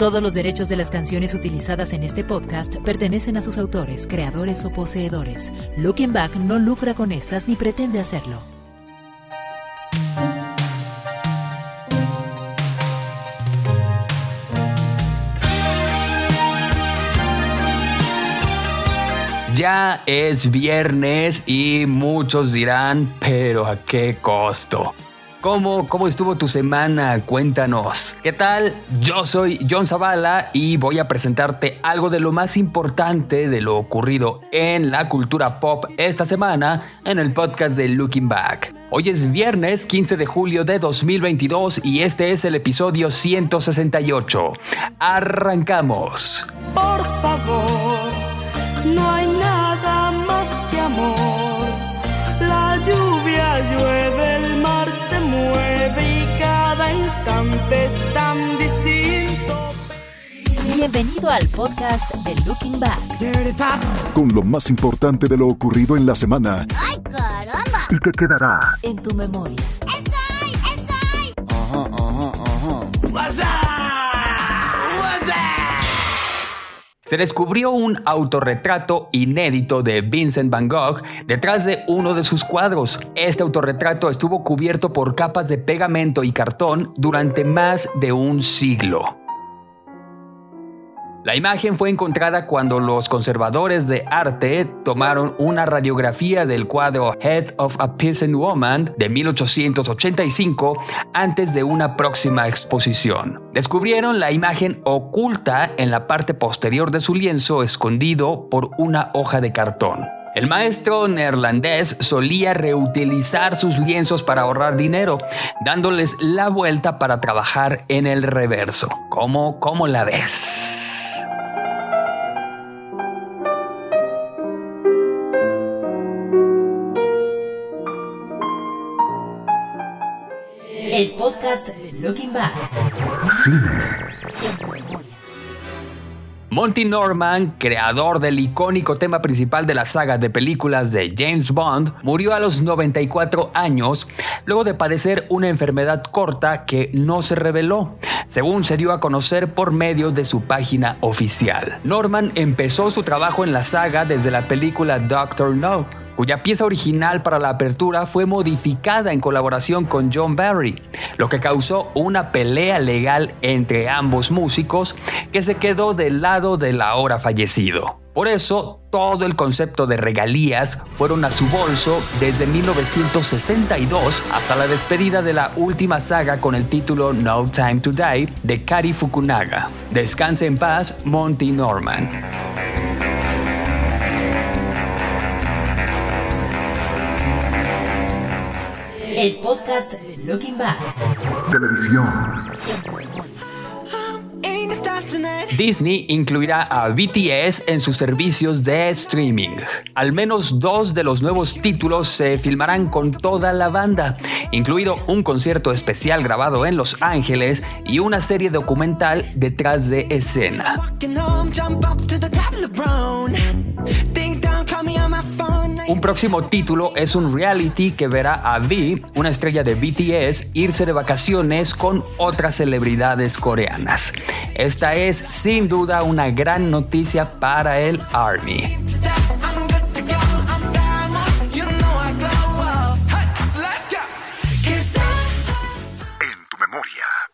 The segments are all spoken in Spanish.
Todos los derechos de las canciones utilizadas en este podcast pertenecen a sus autores, creadores o poseedores. Looking Back no lucra con estas ni pretende hacerlo. Ya es viernes y muchos dirán, pero ¿a qué costo? ¿Cómo, ¿Cómo estuvo tu semana? Cuéntanos. ¿Qué tal? Yo soy John Zavala y voy a presentarte algo de lo más importante de lo ocurrido en la cultura pop esta semana en el podcast de Looking Back. Hoy es viernes 15 de julio de 2022 y este es el episodio 168. Arrancamos. Por es tan distinto. Bienvenido al podcast de Looking Back. con lo más importante de lo ocurrido en la semana ¡Ay, caramba! y que quedará En tu memoria. ¡Ensay! ¡Ensay! Se descubrió un autorretrato inédito de Vincent Van Gogh detrás de uno de sus cuadros. Este autorretrato estuvo cubierto por capas de pegamento y cartón durante más de un siglo. La imagen fue encontrada cuando los conservadores de arte tomaron una radiografía del cuadro Head of a Peasant Woman de 1885 antes de una próxima exposición. Descubrieron la imagen oculta en la parte posterior de su lienzo escondido por una hoja de cartón. El maestro neerlandés solía reutilizar sus lienzos para ahorrar dinero, dándoles la vuelta para trabajar en el reverso. ¿Cómo, cómo la ves? El podcast Looking Back. En tu memoria. Monty Norman, creador del icónico tema principal de la saga de películas de James Bond, murió a los 94 años luego de padecer una enfermedad corta que no se reveló, según se dio a conocer por medio de su página oficial. Norman empezó su trabajo en la saga desde la película Doctor No, cuya pieza original para la apertura fue modificada en colaboración con John Barry, lo que causó una pelea legal entre ambos músicos que se quedó del lado del ahora fallecido. Por eso, todo el concepto de regalías fueron a su bolso desde 1962 hasta la despedida de la última saga con el título No Time to Die de Kari Fukunaga. Descanse en paz, Monty Norman. El podcast Looking Back. televisión. Disney incluirá a BTS en sus servicios de streaming. Al menos dos de los nuevos títulos se filmarán con toda la banda, incluido un concierto especial grabado en Los Ángeles y una serie documental detrás de escena. Un próximo título es un reality que verá a V, una estrella de BTS, irse de vacaciones con otras celebridades coreanas. Esta es sin duda una gran noticia para el Army.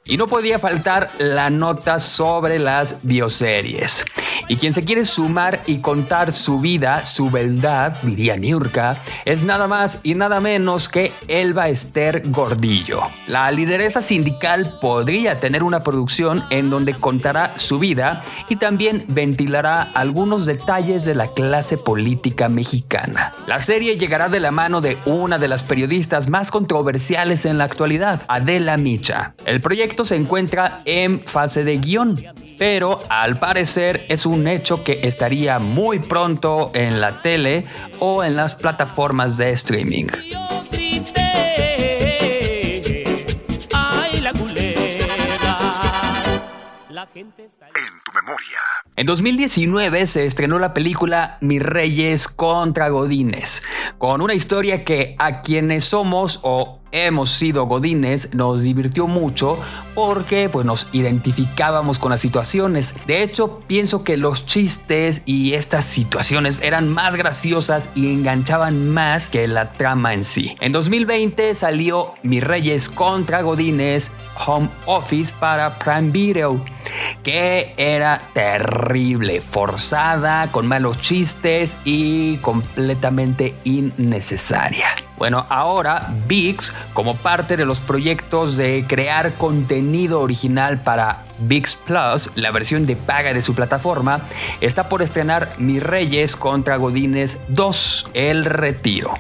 Y no podía faltar la nota sobre las bioseries. Y quien se quiere sumar y contar su vida, su verdad, diría Niurka, es nada más y nada menos que Elba Esther Gordillo. La lideresa sindical podría tener una producción en donde contará su vida y también ventilará algunos detalles de la clase política mexicana. La serie llegará de la mano de una de las periodistas más controversiales en la actualidad, Adela Micha. El proyecto se encuentra en fase de guion, pero al parecer es un hecho que estaría muy pronto en la tele o en las plataformas de streaming. En tu memoria. En 2019 se estrenó la película Mis Reyes contra Godines, con una historia que a quienes somos o hemos sido godines nos divirtió mucho porque pues nos identificábamos con las situaciones. De hecho, pienso que los chistes y estas situaciones eran más graciosas y enganchaban más que la trama en sí. En 2020 salió Mis Reyes contra Godines Home Office para Prime Video, que era terrible, forzada, con malos chistes y completamente innecesaria. Bueno, ahora VIX, como parte de los proyectos de crear contenido original para VIX Plus, la versión de paga de su plataforma, está por estrenar Mis Reyes contra Godines 2, El Retiro,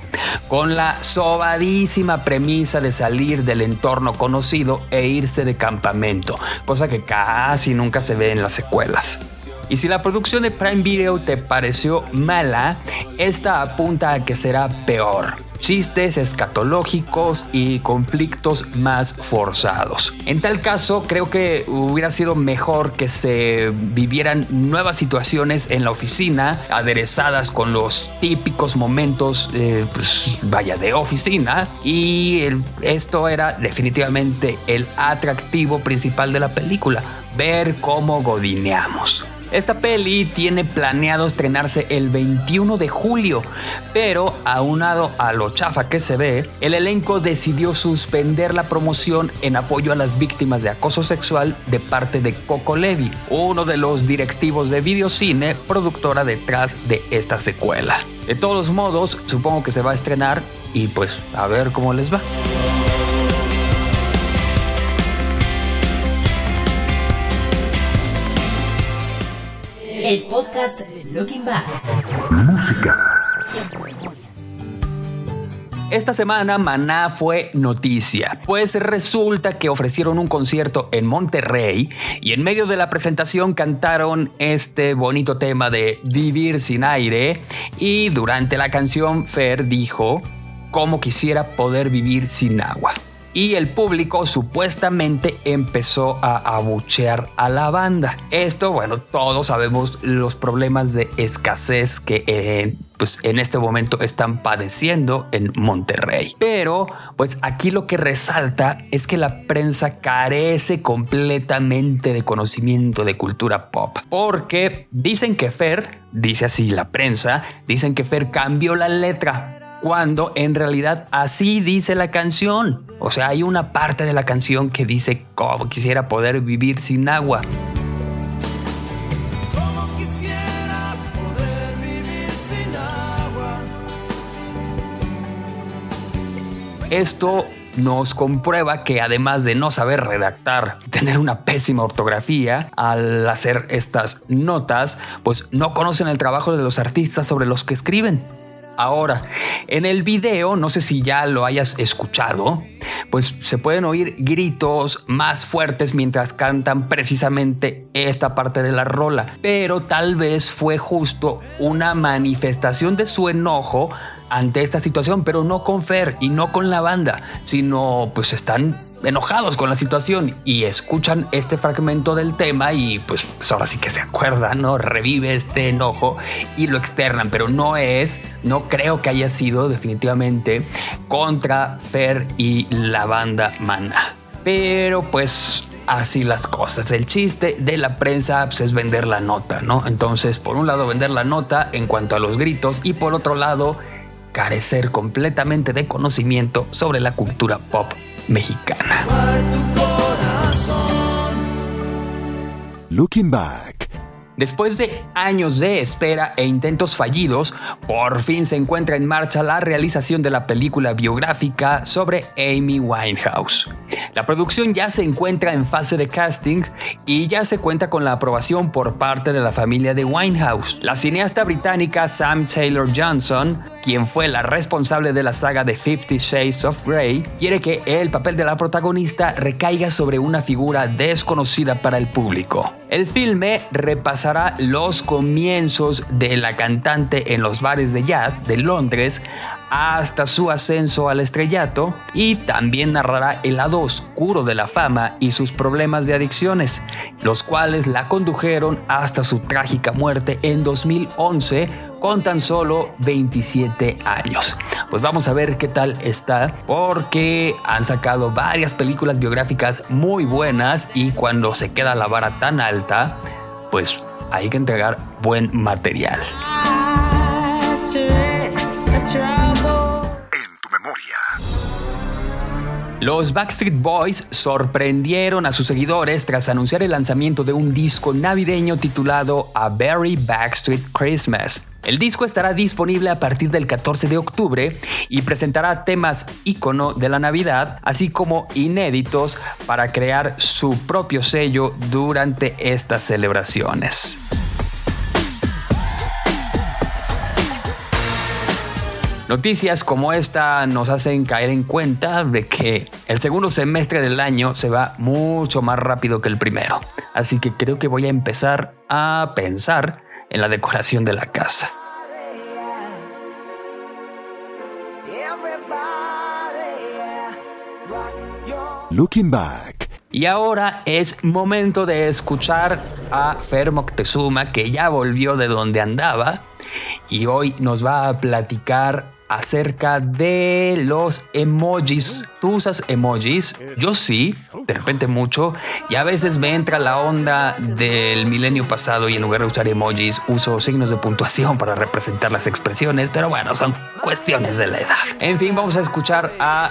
con la sobadísima premisa de salir del entorno conocido e irse de campamento, cosa que casi nunca se ve en las secuelas. Y si la producción de Prime Video te pareció mala, esta apunta a que será peor. Chistes escatológicos y conflictos más forzados. En tal caso, creo que hubiera sido mejor que se vivieran nuevas situaciones en la oficina, aderezadas con los típicos momentos, eh, pues, vaya, de oficina. Y esto era definitivamente el atractivo principal de la película, ver cómo godineamos. Esta peli tiene planeado estrenarse el 21 de julio, pero aunado a lo chafa que se ve, el elenco decidió suspender la promoción en apoyo a las víctimas de acoso sexual de parte de Coco Levi, uno de los directivos de Videocine, productora detrás de esta secuela. De todos modos, supongo que se va a estrenar y pues a ver cómo les va. El podcast de Looking Back. Memoria. Esta semana Maná fue noticia, pues resulta que ofrecieron un concierto en Monterrey y en medio de la presentación cantaron este bonito tema de Vivir sin aire y durante la canción Fer dijo, cómo quisiera poder vivir sin agua. Y el público supuestamente empezó a abuchear a la banda. Esto, bueno, todos sabemos los problemas de escasez que eh, pues en este momento están padeciendo en Monterrey. Pero pues aquí lo que resalta es que la prensa carece completamente de conocimiento de cultura pop. Porque dicen que Fer, dice así la prensa, dicen que Fer cambió la letra cuando en realidad así dice la canción. O sea, hay una parte de la canción que dice cómo quisiera poder vivir sin agua. Esto nos comprueba que además de no saber redactar, tener una pésima ortografía al hacer estas notas, pues no conocen el trabajo de los artistas sobre los que escriben. Ahora, en el video, no sé si ya lo hayas escuchado, pues se pueden oír gritos más fuertes mientras cantan precisamente esta parte de la rola, pero tal vez fue justo una manifestación de su enojo ante esta situación, pero no con Fer y no con la banda, sino pues están enojados con la situación y escuchan este fragmento del tema y pues, ahora sí que se acuerdan, ¿no? Revive este enojo y lo externan, pero no es, no creo que haya sido definitivamente contra Fer y la banda Mana. Pero pues así las cosas. El chiste de la prensa pues, es vender la nota, ¿no? Entonces, por un lado, vender la nota en cuanto a los gritos y por otro lado, carecer completamente de conocimiento sobre la cultura pop mexicana. Looking Back. Después de años de espera e intentos fallidos, por fin se encuentra en marcha la realización de la película biográfica sobre Amy Winehouse. La producción ya se encuentra en fase de casting y ya se cuenta con la aprobación por parte de la familia de Winehouse. La cineasta británica Sam Taylor Johnson, quien fue la responsable de la saga de Fifty Shades of Grey, quiere que el papel de la protagonista recaiga sobre una figura desconocida para el público. El filme los comienzos de la cantante en los bares de jazz de Londres hasta su ascenso al estrellato y también narrará el lado oscuro de la fama y sus problemas de adicciones, los cuales la condujeron hasta su trágica muerte en 2011 con tan solo 27 años. Pues vamos a ver qué tal está, porque han sacado varias películas biográficas muy buenas y cuando se queda la vara tan alta, pues hay que entregar buen material. En tu memoria. Los Backstreet Boys sorprendieron a sus seguidores tras anunciar el lanzamiento de un disco navideño titulado A Very Backstreet Christmas. El disco estará disponible a partir del 14 de octubre y presentará temas ícono de la Navidad, así como inéditos para crear su propio sello durante estas celebraciones. Noticias como esta nos hacen caer en cuenta de que el segundo semestre del año se va mucho más rápido que el primero. Así que creo que voy a empezar a pensar en la decoración de la casa. Looking back. Y ahora es momento de escuchar a Fer Moctezuma, que ya volvió de donde andaba y hoy nos va a platicar acerca de los emojis. ¿Tú usas emojis? Yo sí, de repente mucho. Y a veces me entra la onda del milenio pasado y en lugar de usar emojis uso signos de puntuación para representar las expresiones. Pero bueno, son cuestiones de la edad. En fin, vamos a escuchar a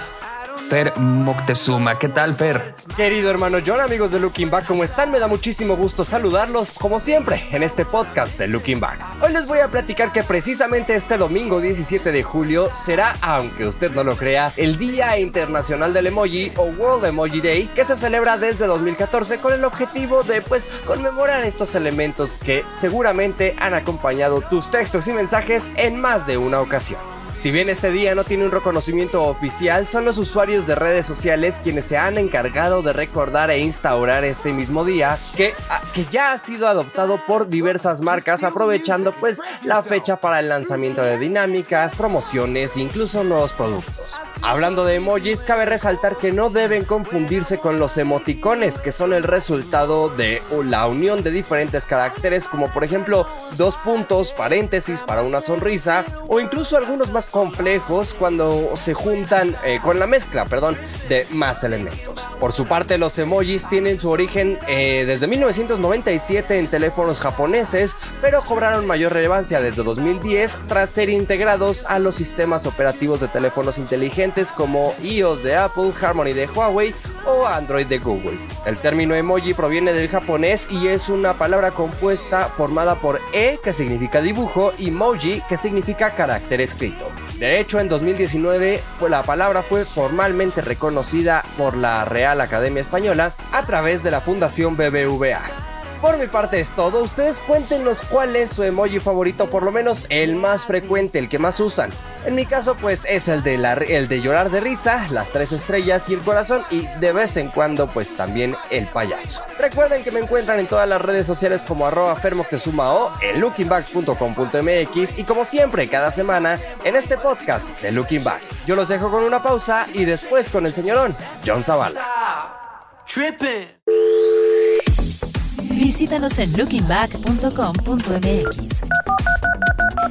Fer Moctezuma. ¿Qué tal, Fer? Querido hermano John, amigos de Looking Back, ¿cómo están? Me da muchísimo gusto saludarlos, como siempre, en este podcast de Looking Back. Hoy les voy a platicar que precisamente este domingo 17 de julio será, aunque usted no lo crea, el Día Internacional del Emoji o World Emoji Day, que se celebra desde 2014 con el objetivo de, pues, conmemorar estos elementos que seguramente han acompañado tus textos y mensajes en más de una ocasión. Si bien este día no tiene un reconocimiento oficial, son los usuarios de redes sociales quienes se han encargado de recordar e instaurar este mismo día, que, ah, que ya ha sido adoptado por diversas marcas, aprovechando pues la fecha para el lanzamiento de dinámicas, promociones e incluso nuevos productos. Hablando de emojis, cabe resaltar que no deben confundirse con los emoticones, que son el resultado de la unión de diferentes caracteres, como por ejemplo dos puntos, paréntesis para una sonrisa, o incluso algunos más complejos cuando se juntan eh, con la mezcla, perdón, de más elementos. Por su parte, los emojis tienen su origen eh, desde 1997 en teléfonos japoneses, pero cobraron mayor relevancia desde 2010 tras ser integrados a los sistemas operativos de teléfonos inteligentes como iOS de Apple, Harmony de Huawei o Android de Google. El término emoji proviene del japonés y es una palabra compuesta formada por e que significa dibujo y moji que significa carácter escrito. De hecho, en 2019 fue, la palabra fue formalmente reconocida por la Real Academia Española a través de la Fundación BBVA. Por mi parte es todo, ustedes cuéntenos cuál es su emoji favorito, por lo menos el más frecuente, el que más usan. En mi caso pues es el de, la, el de llorar de risa, las tres estrellas y el corazón y de vez en cuando pues también el payaso. Recuerden que me encuentran en todas las redes sociales como arroba fermoctezuma o en lookingback.com.mx y como siempre cada semana en este podcast de Looking Back. Yo los dejo con una pausa y después con el señorón John Zavala. Visítanos en lookingback.com.mx.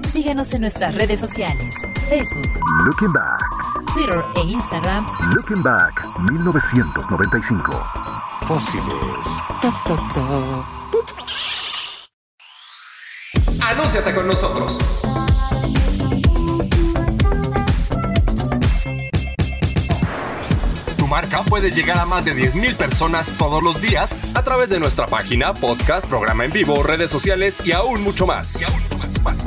Síguenos en nuestras redes sociales, Facebook, Looking back. Twitter e Instagram Looking back 1995. Fósiles. Anúnciate con nosotros. Tu marca puede llegar a más de 10.000 personas todos los días a través de nuestra página, podcast, programa en vivo, redes sociales y aún mucho más. Más.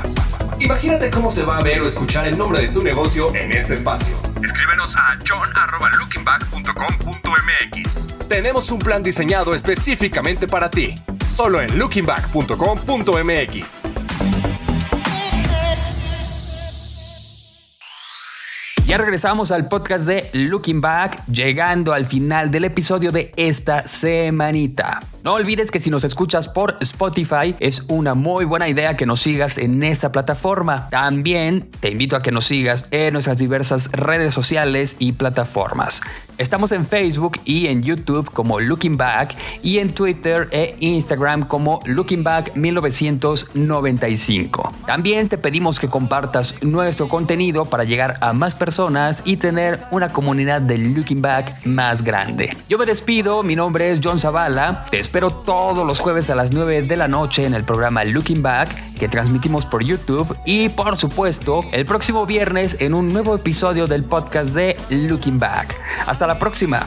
Imagínate cómo se va a ver o escuchar el nombre de tu negocio en este espacio. Escríbenos a john.lookingback.com.mx. Tenemos un plan diseñado específicamente para ti. Solo en lookingback.com.mx. Ya regresamos al podcast de Looking Back, llegando al final del episodio de esta semanita. No olvides que si nos escuchas por Spotify es una muy buena idea que nos sigas en esta plataforma. También te invito a que nos sigas en nuestras diversas redes sociales y plataformas. Estamos en Facebook y en YouTube como Looking Back y en Twitter e Instagram como Looking Back 1995. También te pedimos que compartas nuestro contenido para llegar a más personas y tener una comunidad de Looking Back más grande. Yo me despido, mi nombre es John Zavala, te espero todos los jueves a las 9 de la noche en el programa Looking Back que transmitimos por YouTube y por supuesto el próximo viernes en un nuevo episodio del podcast de Looking Back. Hasta la próxima.